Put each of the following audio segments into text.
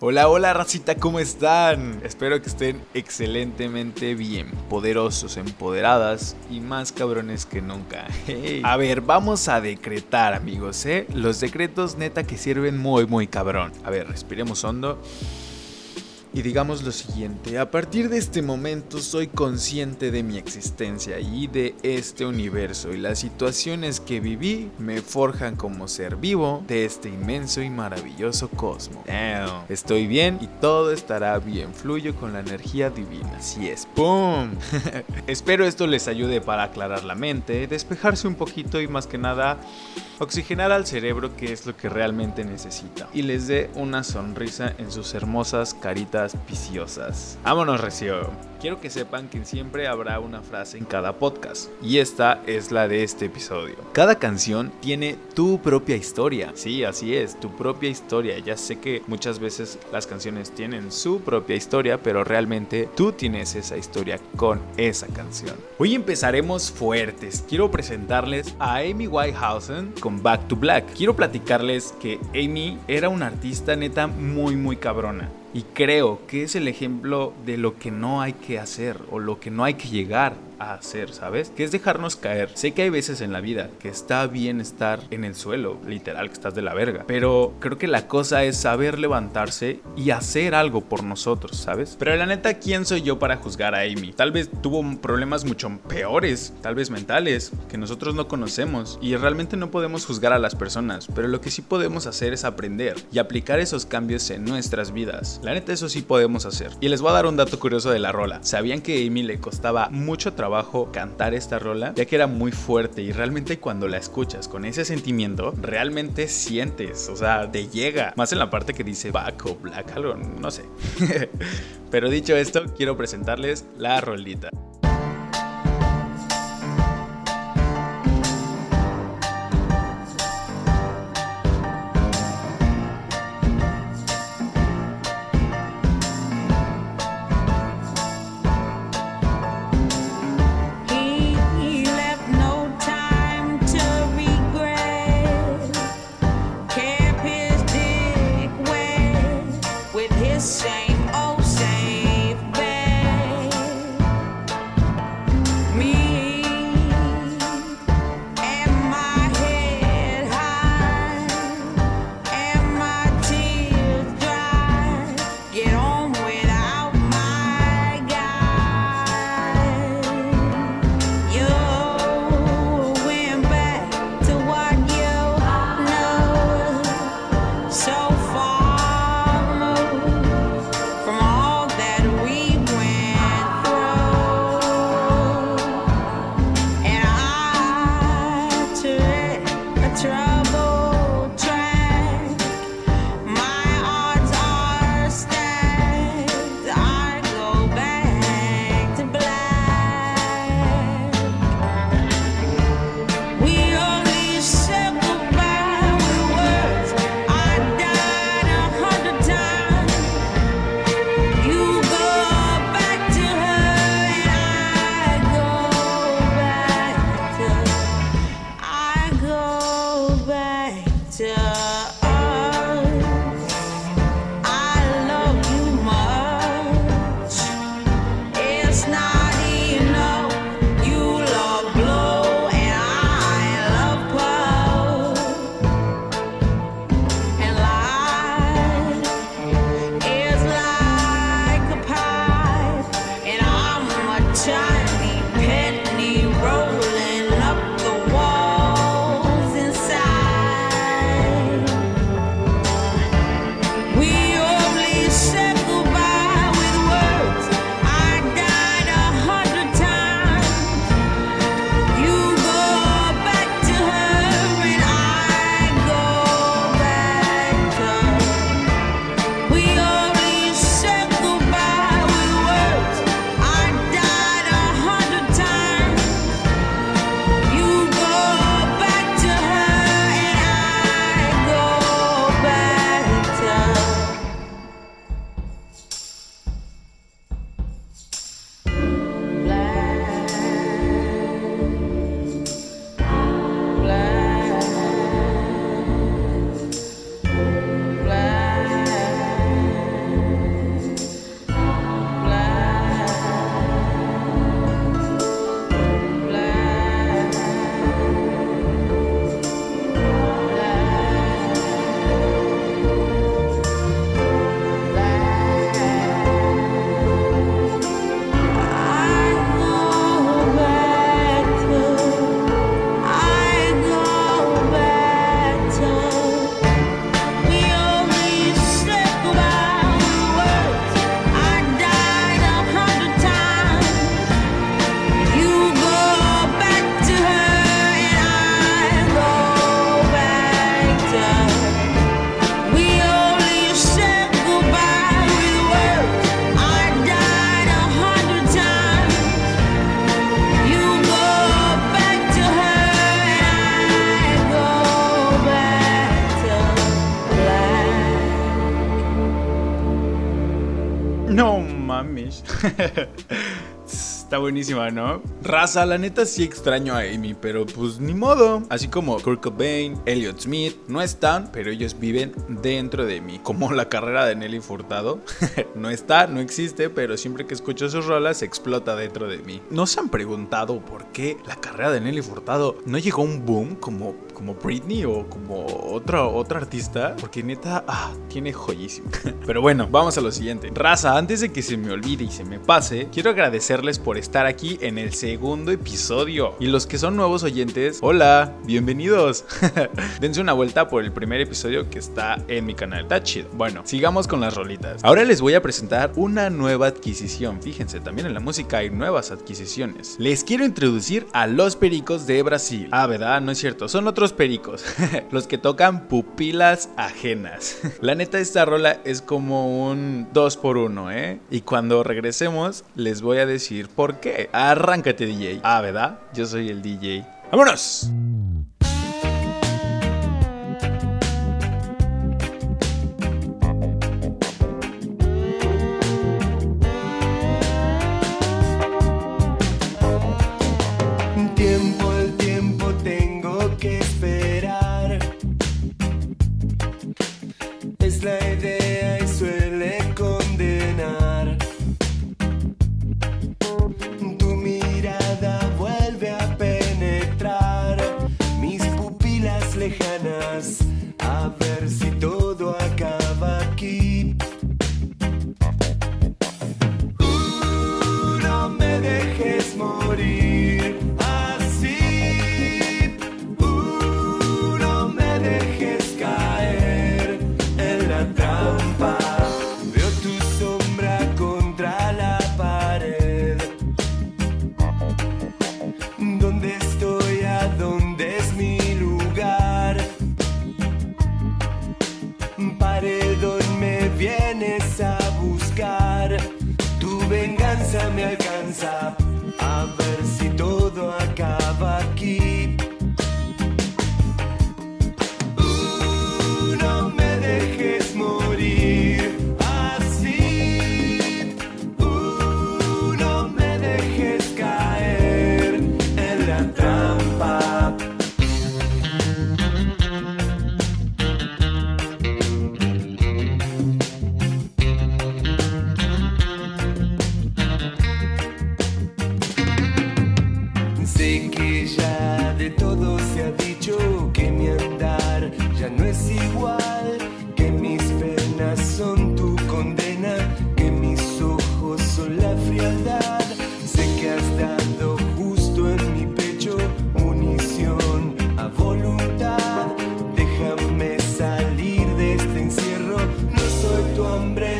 Hola, hola racita, ¿cómo están? Espero que estén excelentemente bien, poderosos, empoderadas y más cabrones que nunca. A ver, vamos a decretar amigos, ¿eh? Los decretos neta que sirven muy, muy cabrón. A ver, respiremos hondo y digamos lo siguiente, a partir de este momento soy consciente de mi existencia y de este universo y las situaciones que viví me forjan como ser vivo de este inmenso y maravilloso cosmos. Estoy bien y todo estará bien, fluyo con la energía divina, así es, ¡pum! Espero esto les ayude para aclarar la mente, despejarse un poquito y más que nada oxigenar al cerebro que es lo que realmente necesita y les dé una sonrisa en sus hermosas caritas Vámonos, Recio. Quiero que sepan que siempre habrá una frase en cada podcast y esta es la de este episodio. Cada canción tiene tu propia historia. Sí, así es, tu propia historia. Ya sé que muchas veces las canciones tienen su propia historia, pero realmente tú tienes esa historia con esa canción. Hoy empezaremos fuertes. Quiero presentarles a Amy Whitehausen con Back to Black. Quiero platicarles que Amy era una artista neta muy muy cabrona. Y creo que es el ejemplo de lo que no hay que hacer o lo que no hay que llegar a hacer, ¿sabes? Que es dejarnos caer. Sé que hay veces en la vida que está bien estar en el suelo, literal, que estás de la verga. Pero creo que la cosa es saber levantarse y hacer algo por nosotros, ¿sabes? Pero la neta, ¿quién soy yo para juzgar a Amy? Tal vez tuvo problemas mucho peores, tal vez mentales, que nosotros no conocemos. Y realmente no podemos juzgar a las personas. Pero lo que sí podemos hacer es aprender y aplicar esos cambios en nuestras vidas. La neta, eso sí podemos hacer. Y les voy a dar un dato curioso de la rola. ¿Sabían que Amy le costaba mucho trabajo? Cantar esta rola, ya que era muy fuerte y realmente cuando la escuchas con ese sentimiento, realmente sientes, o sea, te llega. Más en la parte que dice back o black, algo, no sé. Pero dicho esto, quiero presentarles la rolita. Buenísima, ¿no? Raza, la neta sí extraño a Amy, pero pues ni modo. Así como Kurt Cobain, Elliot Smith, no están, pero ellos viven dentro de mí. Como la carrera de Nelly Furtado. no está, no existe, pero siempre que escucho sus rolas explota dentro de mí. ¿No se han preguntado por qué la carrera de Nelly Furtado no llegó a un boom como, como Britney o como otro, otro artista? Porque neta, ah, tiene joyísimo. pero bueno, vamos a lo siguiente. Raza, antes de que se me olvide y se me pase, quiero agradecerles por estar aquí en el segundo episodio. Y los que son nuevos oyentes, hola, bienvenidos. Dense una vuelta por el primer episodio que está en mi canal. Está chido. Bueno, sigamos con las rolitas. Ahora les voy a presentar una nueva adquisición. Fíjense, también en la música hay nuevas adquisiciones. Les quiero introducir a los pericos de Brasil. Ah, ¿verdad? No es cierto, son otros pericos. los que tocan pupilas ajenas. la neta, esta rola es como un 2 por 1 ¿eh? Y cuando regresemos, les voy a decir por ¿Por qué? Arráncate, DJ. Ah, ¿verdad? Yo soy el DJ. ¡Vámonos! ¿No les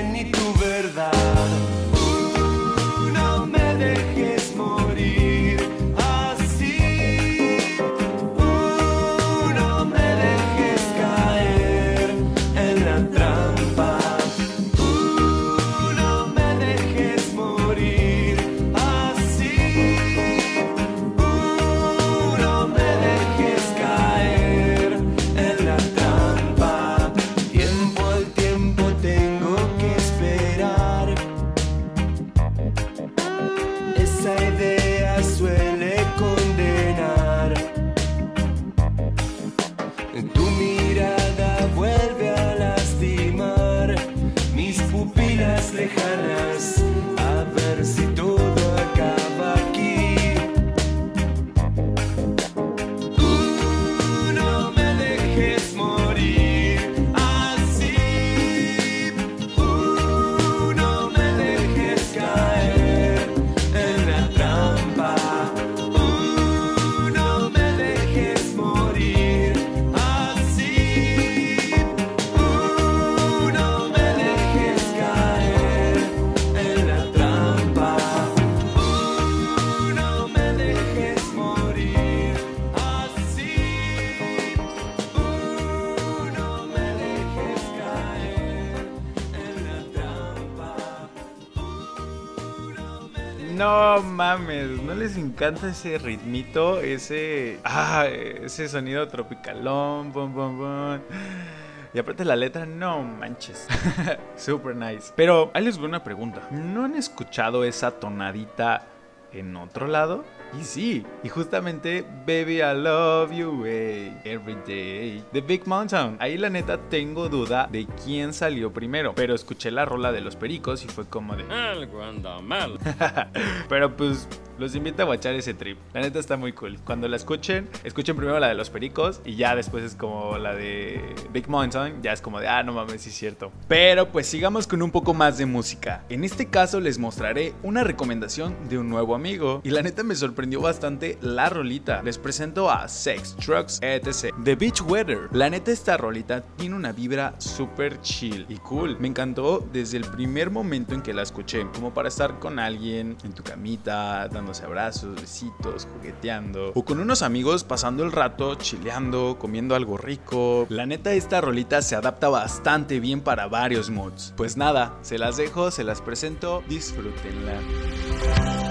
encanta ese ritmito? Ese. Ah, ese sonido tropicalón, bom, bom, bom. Y aparte la letra, no manches. Super nice. Pero ahí les voy una pregunta. ¿No han escuchado esa tonadita en otro lado? Y sí, y justamente Baby I Love You Every Day The Big Mountain. Ahí la neta tengo duda de quién salió primero, pero escuché la rola de los pericos y fue como de algo anda mal. pero pues los invito a watchar ese trip. La neta está muy cool. Cuando la escuchen, escuchen primero la de los pericos y ya después es como la de Big Mountain. Ya es como de, ah, no mames, sí es cierto. Pero pues sigamos con un poco más de música. En este caso les mostraré una recomendación de un nuevo amigo. Y la neta me sorprendió bastante la rolita. Les presento a Sex, Trucks, etc. The Beach Weather. La neta esta rolita tiene una vibra súper chill y cool. Me encantó desde el primer momento en que la escuché. Como para estar con alguien en tu camita, dando abrazos, besitos, jugueteando. O con unos amigos pasando el rato, chileando, comiendo algo rico. La neta, esta rolita se adapta bastante bien para varios mods. Pues nada, se las dejo, se las presento, disfrútenla.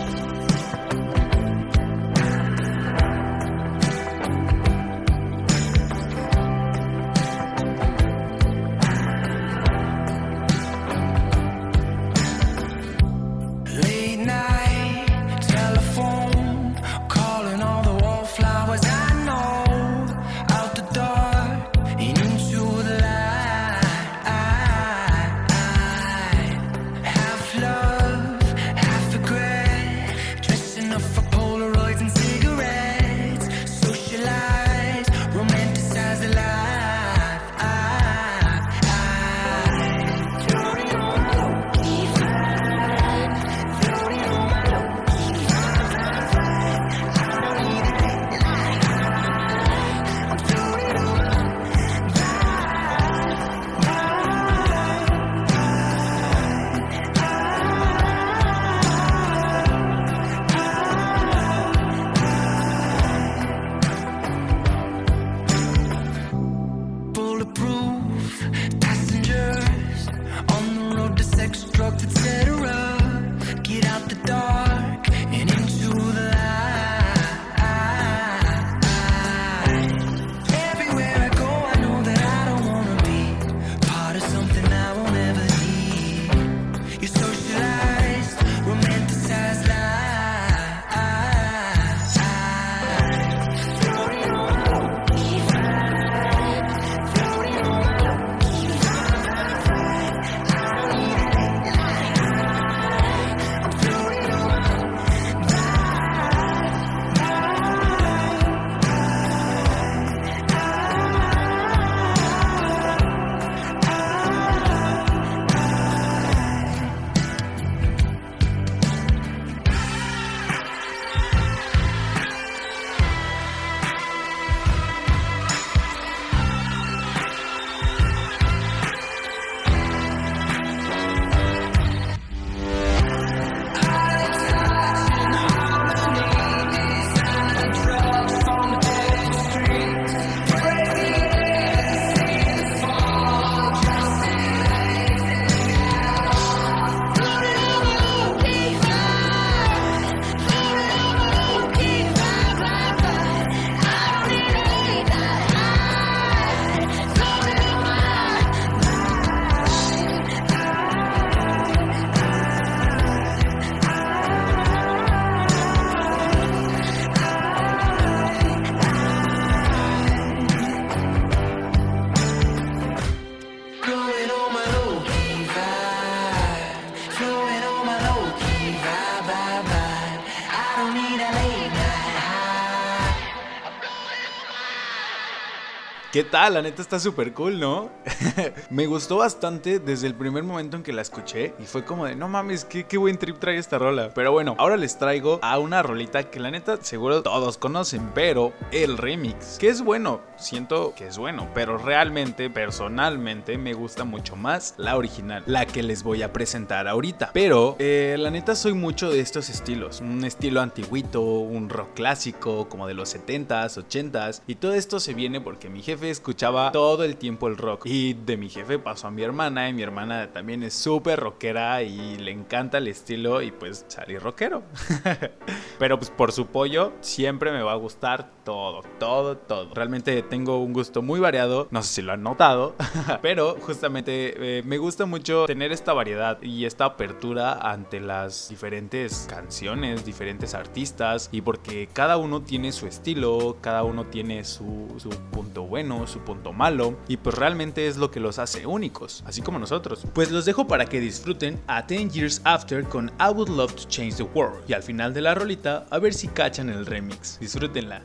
¿Qué tal? La neta está súper cool, ¿no? me gustó bastante desde el primer momento en que la escuché y fue como de, no mames, qué, qué buen trip trae esta rola. Pero bueno, ahora les traigo a una rolita que la neta seguro todos conocen, pero el remix, que es bueno, siento que es bueno, pero realmente, personalmente, me gusta mucho más la original, la que les voy a presentar ahorita. Pero, eh, la neta soy mucho de estos estilos, un estilo antiguito, un rock clásico, como de los 70s, 80s, y todo esto se viene porque mi jefe escuchaba todo el tiempo el rock. Y de mi jefe pasó a mi hermana y mi hermana también es súper rockera y le encanta el estilo y pues salí rockero. Pero pues por su pollo siempre me va a gustar todo, todo, todo. Realmente tengo un gusto muy variado, no sé si lo han notado, pero justamente eh, me gusta mucho tener esta variedad y esta apertura ante las diferentes canciones, diferentes artistas y porque cada uno tiene su estilo, cada uno tiene su, su punto bueno, su punto malo y pues realmente es lo que los hace únicos, así como nosotros. Pues los dejo para que disfruten a 10 Years After con I Would Love to Change the World y al final de la rolita a ver si cachan el remix. Disfrútenla.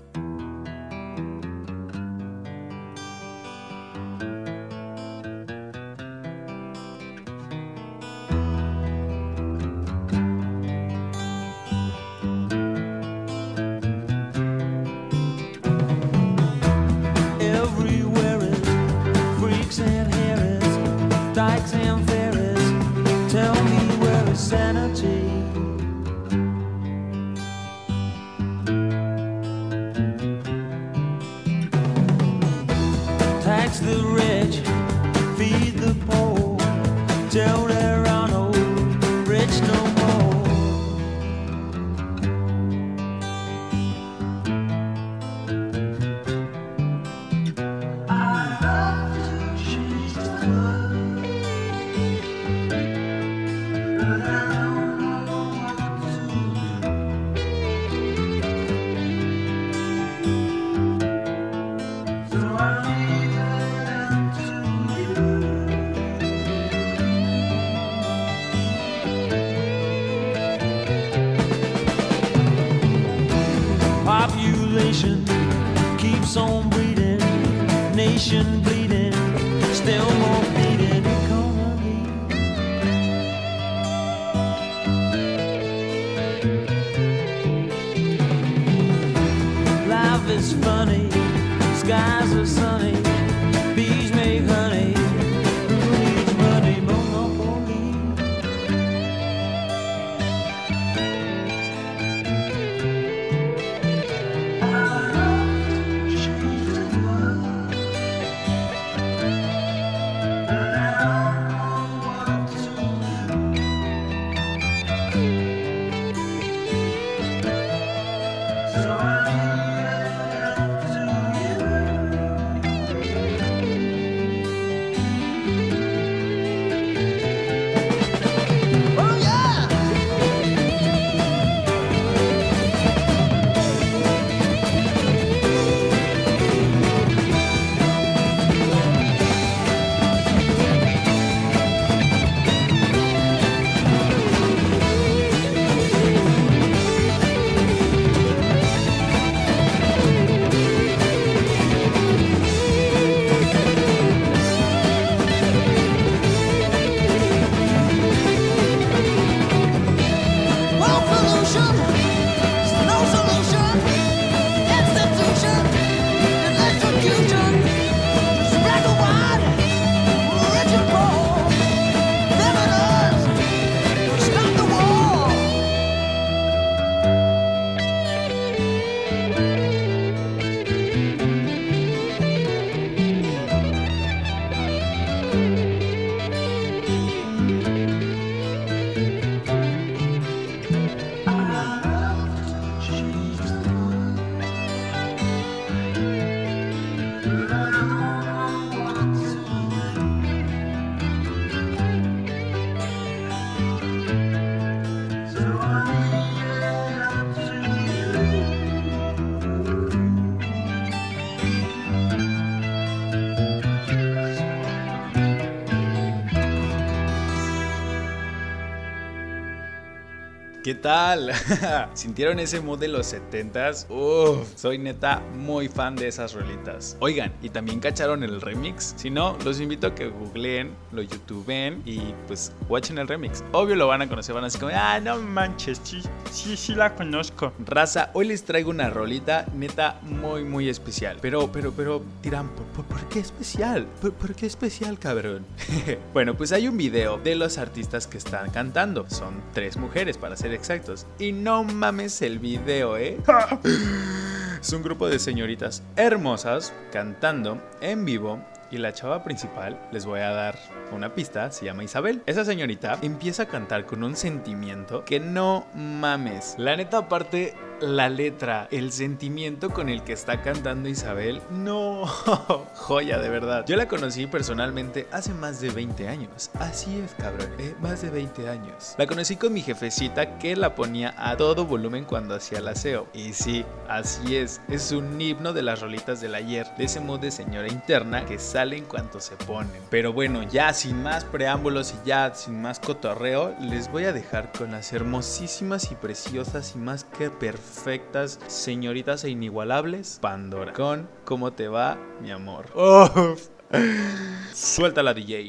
¿Qué tal? ¿Sintieron ese mood de los 70s? Uff, soy neta muy fan de esas rolitas. Oigan, ¿y también cacharon el remix? Si no, los invito a que googleen, lo youtubeen y pues watchen el remix. Obvio lo van a conocer, van a decir como, ah, no manches, sí, sí, sí la conozco. Raza, hoy les traigo una rolita neta muy, muy especial. Pero, pero, pero, dirán, ¿por, qué especial? ¿Por, ¿Por, qué especial, cabrón? bueno, pues hay un video de los artistas que están cantando. Son tres mujeres para ser exactos. Y no mames el video, ¿eh? Es un grupo de señoritas hermosas cantando en vivo y la chava principal, les voy a dar una pista, se llama Isabel. Esa señorita empieza a cantar con un sentimiento que no mames. La neta, aparte, la letra, el sentimiento con el que está cantando Isabel, no, joya de verdad. Yo la conocí personalmente hace más de 20 años. Así es, cabrón, eh, más de 20 años. La conocí con mi jefecita que la ponía a todo volumen cuando hacía el aseo. Y sí, así es, es un himno de las rolitas del ayer, de ese modo de señora interna que sale en cuanto se ponen. Pero bueno, ya sin más preámbulos y ya sin más cotorreo, les voy a dejar con las hermosísimas y preciosas y más que perfectas perfectas, señoritas e inigualables, Pandora. Con ¿Cómo te va, mi amor? Suelta la DJ.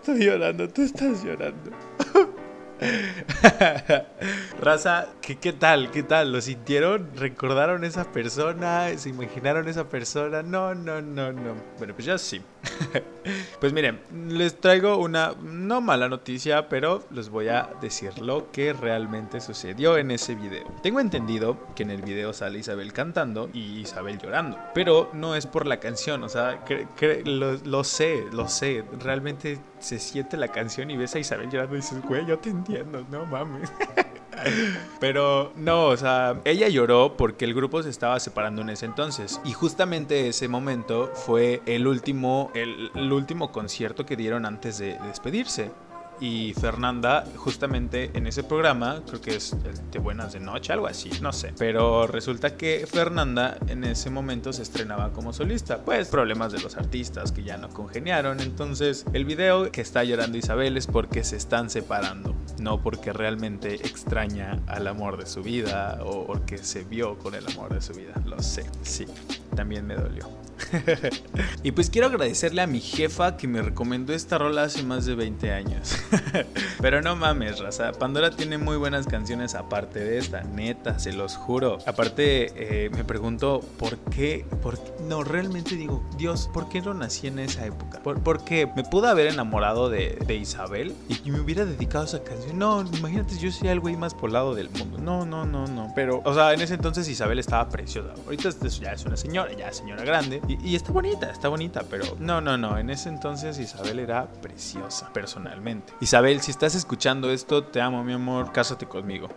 estoy llorando, tú estás llorando. Raza, qué ¿Qué, ¿Qué tal? ¿Qué tal? ¿Lo sintieron? ¿Recordaron esa persona? ¿Se imaginaron esa persona? No, no, no, no. Bueno, pues ya sí. Pues miren, les traigo una no mala noticia, pero les voy a decir lo que realmente sucedió en ese video. Tengo entendido que en el video sale Isabel cantando y Isabel llorando, pero no es por la canción, o sea, lo, lo, sé, lo sé, realmente se siente la canción y ves a Isabel llorando y dices, güey, yo te entiendo, no mames. Pero no, o sea, ella lloró porque el grupo se estaba separando en ese entonces. Y justamente ese momento fue el último, el, último concierto que dieron antes de despedirse y Fernanda justamente en ese programa, creo que es de Buenas de Noche, algo así, no sé. Pero resulta que Fernanda en ese momento se estrenaba como solista. Pues problemas de los artistas que ya no congeniaron. Entonces el video que está llorando Isabel es porque se están separando. No porque realmente extraña al amor de su vida o porque se vio con el amor de su vida. Lo sé, sí, también me dolió. y pues quiero agradecerle a mi jefa que me recomendó esta rola hace más de 20 años. Pero no mames, raza. Pandora tiene muy buenas canciones aparte de esta, neta, se los juro. Aparte, eh, me pregunto, ¿por qué? ¿por No, realmente digo, Dios, ¿por qué no nací en esa época? ¿Por, qué? Me pude haber enamorado de, Isabel y me hubiera dedicado a esa canción. No, imagínate, yo soy el güey más polado del mundo. No, no, no, no. Pero, o sea, en ese entonces Isabel estaba preciosa. Ahorita ya es una señora, ya señora grande. Y, y está bonita, está bonita, pero no, no, no. En ese entonces Isabel era preciosa, personalmente. Isabel, si estás escuchando esto, te amo, mi amor, cásate conmigo.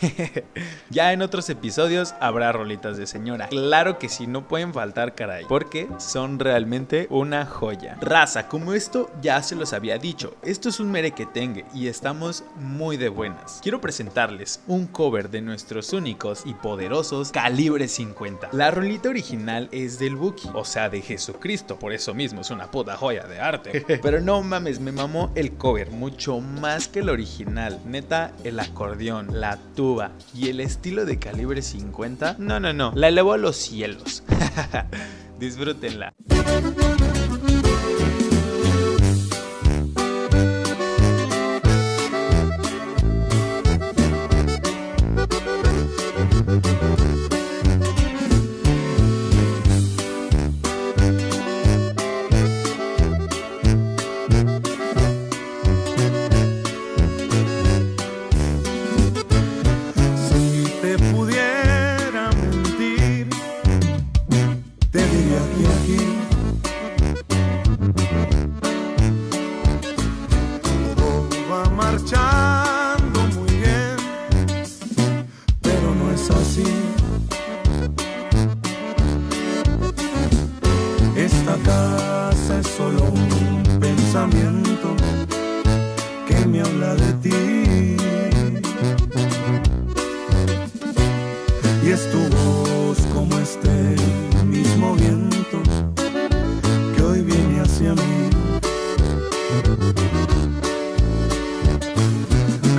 ya en otros episodios habrá rolitas de señora. Claro que sí, no pueden faltar, caray. Porque son realmente una joya. Raza, como esto ya se los había dicho, esto es un merequetengue y estamos muy de buenas. Quiero presentarles un cover de nuestros únicos y poderosos Calibre 50. La rolita original es del Buki, o sea, de Jesucristo. Por eso mismo es una puta joya de arte. Pero no mames, me mamó el cover mucho más que el original. Neta, el acordeón, la tuba y el estilo de calibre 50, no, no, no, la elevó a los cielos. Disfrútenla.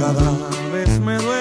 Cada vez me duele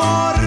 existe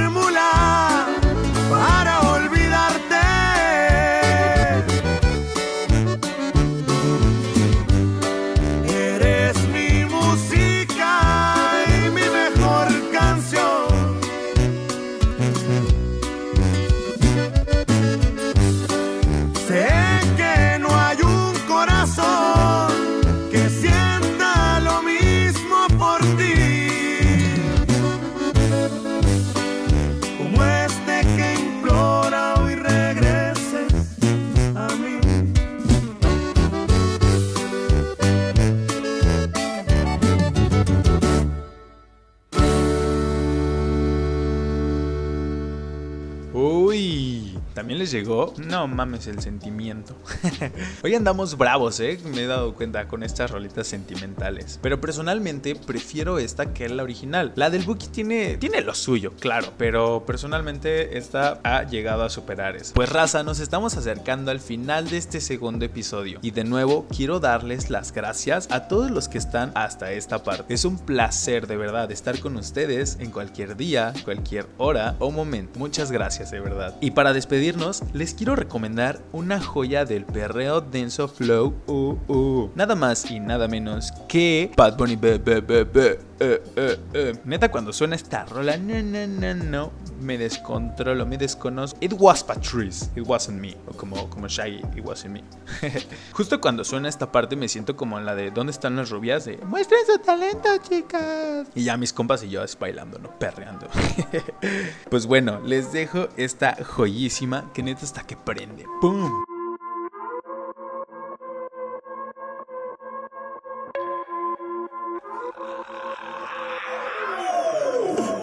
llegó? No mames el sentimiento. Hoy andamos bravos, ¿eh? Me he dado cuenta con estas rolitas sentimentales. Pero personalmente prefiero esta que la original. La del Buki tiene, tiene lo suyo, claro. Pero personalmente esta ha llegado a superar eso. Pues raza, nos estamos acercando al final de este segundo episodio. Y de nuevo quiero darles las gracias a todos los que están hasta esta parte. Es un placer de verdad estar con ustedes en cualquier día, cualquier hora o momento. Muchas gracias de verdad. Y para despedirnos, les quiero recomendar una joya del perreo denso flow. Uh, uh. Nada más y nada menos que Bad Bunny. Be, be, be, eh, eh, eh. Neta, cuando suena esta rola, no, no, no, no, me descontrolo, me desconozco. It was Patrice, it wasn't me. O como, como Shaggy, it wasn't me. Justo cuando suena esta parte, me siento como en la de ¿Dónde están las rubias? De muestren su talento, chicas. Y ya mis compas y yo así bailando, ¿no? Perreando. pues bueno, les dejo esta joyísima que hasta que prende. ¡Pum!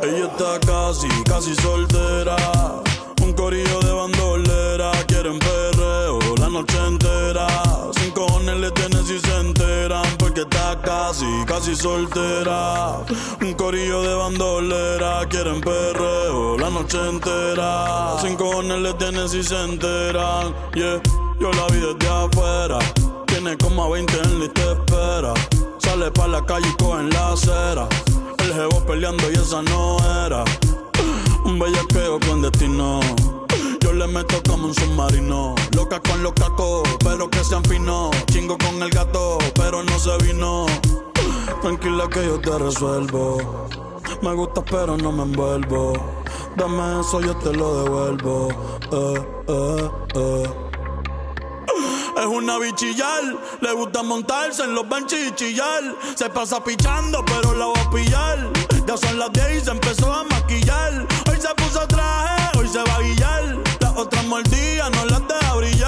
Ella está casi, casi soltera. Un corillo de bandolera. Quieren perreo la noche entera. Sin cojones le tienen si se enteran. Porque está casi, casi soltera. Un corillo de bandolera. Quieren perreo noche entera. Sin cojones le tienen si se enteran. Yeah, yo la vi desde afuera. Tiene como a 20 en lista de espera. Sale pa' la calle y coge la acera. El jevo peleando y esa no era. Un bellaqueo con destino. Yo le meto como un submarino. Loca con los cacos, pero que sean finos. Chingo con el gato, pero no se vino. Tranquila que yo te resuelvo. Me gusta, pero no me envuelvo. Dame eso, yo te lo devuelvo. Eh, eh, eh. Es una bichillar, le gusta montarse en los benches y chillar. Se pasa pichando, pero la va a pillar. Ya son las 10 y se empezó a maquillar. Hoy se puso traje, hoy se va a guillar. Las otras mordidas no las deja brillar.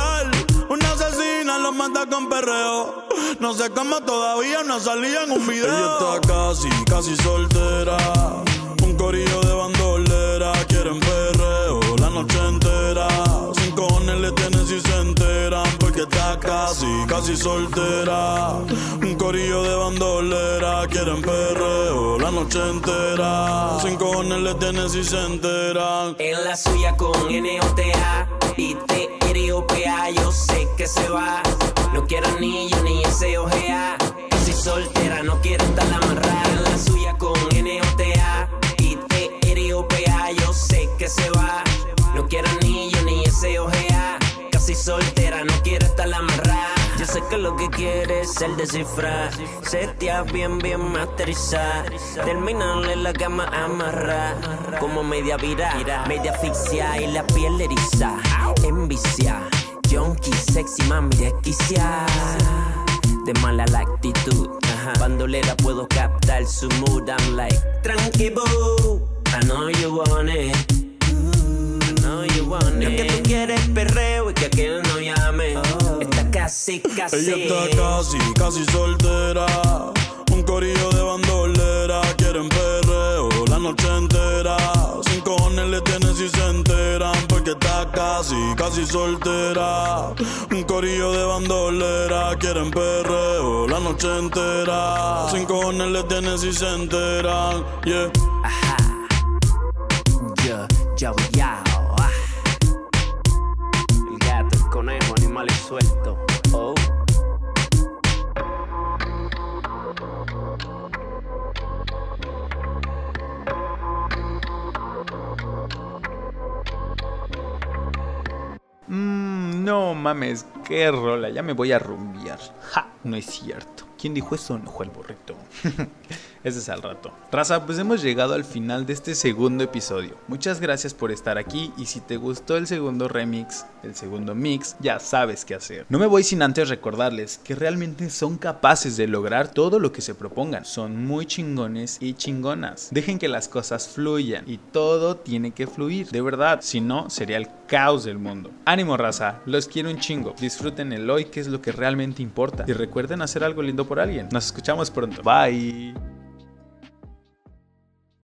No sé cómo todavía no salía en un video. Ella está casi, casi soltera. Un corillo de bandolera. Quieren perreo la noche entera. Sin cojones le tienen si se enteran. Porque está casi, casi soltera. Un corillo de bandolera. Quieren perreo la noche entera. Sin cojones le tienen si se enteran. En la suya con N-O-T-A y T-R-O-P-A Yo sé que se va No quiero anillo ni ese ojea Si soltera no quiere estar amarrada En la suya con N-O-T-A y T-R-O-P-A Yo sé que se va No quiero anillo ni ese ojea Casi soltera no quiere estar amarrada yo sé que lo que quieres es el descifrar. Setear bien, bien masterizar. Terminarle la cama amarrar. Como media vira, media asfixia y la piel eriza. Envicia, junkie, sexy, mami, desquicia. De mala la actitud. Bandolera puedo captar su mood. I'm like, tranqui boo. I know you want it. I know you want it. Lo que tú quieres es perreo y que aquel no llame. Está casi, casi. Ella está casi, casi soltera. Un corillo de bandolera. Quieren perreo la noche entera. Sin cojones le tienen si se enteran. Porque está casi, casi soltera. Un corillo de bandolera. Quieren perreo la noche entera. Sin cojones le tienen si se enteran. Yeah. Ajá. Yo, yo, yo. Mames, qué rola, ya me voy a rumbear. Ja, no es cierto. ¿Quién dijo eso? No fue el burrito. Ese es al rato. Raza, pues hemos llegado al final de este segundo episodio. Muchas gracias por estar aquí y si te gustó el segundo remix, el segundo mix, ya sabes qué hacer. No me voy sin antes recordarles que realmente son capaces de lograr todo lo que se propongan. Son muy chingones y chingonas. Dejen que las cosas fluyan y todo tiene que fluir. De verdad, si no, sería el caos del mundo. Ánimo raza, los quiero un chingo. Disfruten el hoy que es lo que realmente importa. Y recuerden hacer algo lindo por alguien. Nos escuchamos pronto. Bye.